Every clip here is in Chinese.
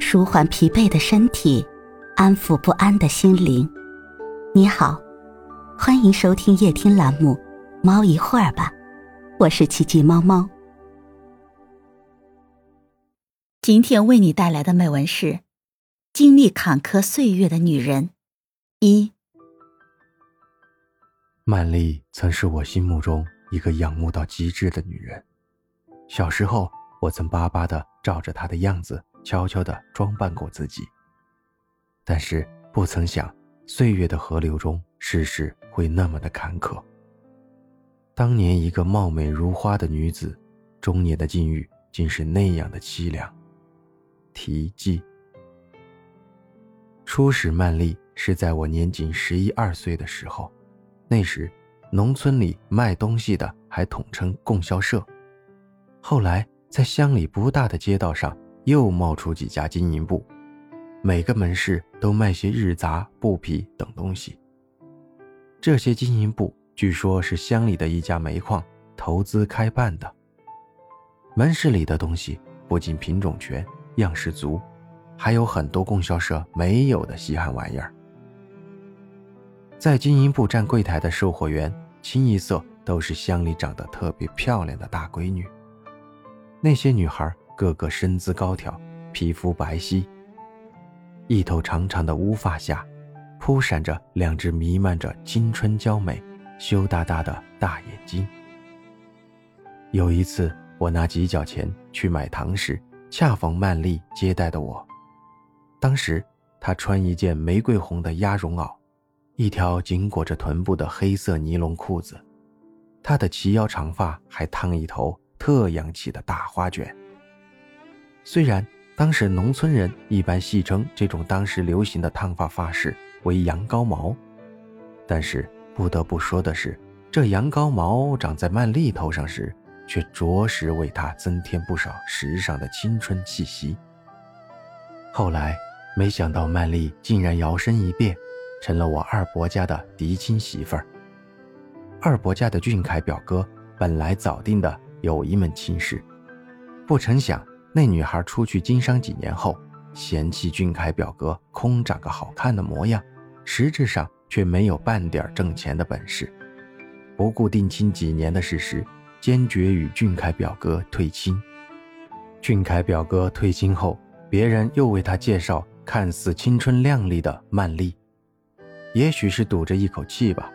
舒缓疲惫的身体，安抚不安的心灵。你好，欢迎收听夜听栏目《猫一会儿吧》，我是奇迹猫猫。今天为你带来的美文是：经历坎坷岁月的女人一。曼丽曾是我心目中一个仰慕到极致的女人。小时候，我曾巴巴的照着她的样子。悄悄地装扮过自己，但是不曾想，岁月的河流中，世事会那么的坎坷。当年一个貌美如花的女子，中年的境遇竟是那样的凄凉。题记：初识曼丽是在我年仅十一二岁的时候，那时，农村里卖东西的还统称供销社，后来在乡里不大的街道上。又冒出几家经营部，每个门市都卖些日杂、布匹等东西。这些经营部据说是乡里的一家煤矿投资开办的。门市里的东西不仅品种全、样式足，还有很多供销社没有的稀罕玩意儿。在经营部站柜台的售货员，清一色都是乡里长得特别漂亮的大闺女。那些女孩。个个身姿高挑，皮肤白皙，一头长长的乌发下，扑闪着两只弥漫着青春娇美、羞答答的大眼睛。有一次，我拿几角钱去买糖时，恰逢曼丽接待的我。当时她穿一件玫瑰红的鸭绒袄，一条紧裹着臀部的黑色尼龙裤子，她的齐腰长发还烫一头特洋气的大花卷。虽然当时农村人一般戏称这种当时流行的烫发发式为“羊羔毛”，但是不得不说的是，这羊羔毛长在曼丽头上时，却着实为她增添不少时尚的青春气息。后来，没想到曼丽竟然摇身一变，成了我二伯家的嫡亲媳妇儿。二伯家的俊凯表哥本来早定的有一门亲事，不成想。那女孩出去经商几年后，嫌弃俊凯表哥空长个好看的模样，实质上却没有半点挣钱的本事。不顾定亲几年的事实，坚决与俊凯表哥退亲。俊凯表哥退亲后，别人又为他介绍看似青春靓丽的曼丽。也许是赌着一口气吧，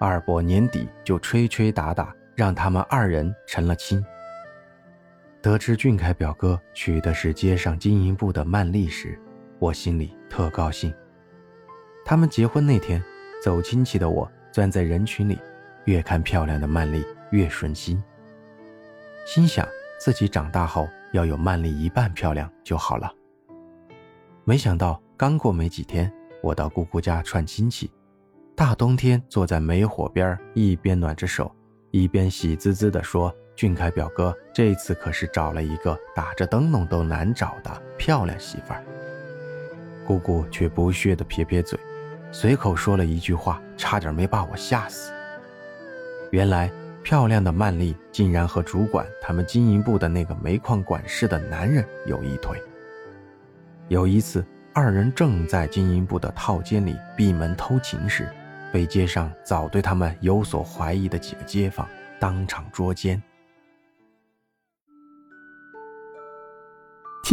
二伯年底就吹吹打打，让他们二人成了亲。得知俊凯表哥娶的是街上经营部的曼丽时，我心里特高兴。他们结婚那天，走亲戚的我钻在人群里，越看漂亮的曼丽越顺心。心想自己长大后要有曼丽一半漂亮就好了。没想到刚过没几天，我到姑姑家串亲戚，大冬天坐在煤火边，一边暖着手，一边喜滋滋地说。俊凯表哥这次可是找了一个打着灯笼都难找的漂亮媳妇儿。姑姑却不屑地撇撇嘴，随口说了一句话，差点没把我吓死。原来，漂亮的曼丽竟然和主管他们经营部的那个煤矿管事的男人有一腿。有一次，二人正在经营部的套间里闭门偷情时，被街上早对他们有所怀疑的几个街坊当场捉奸。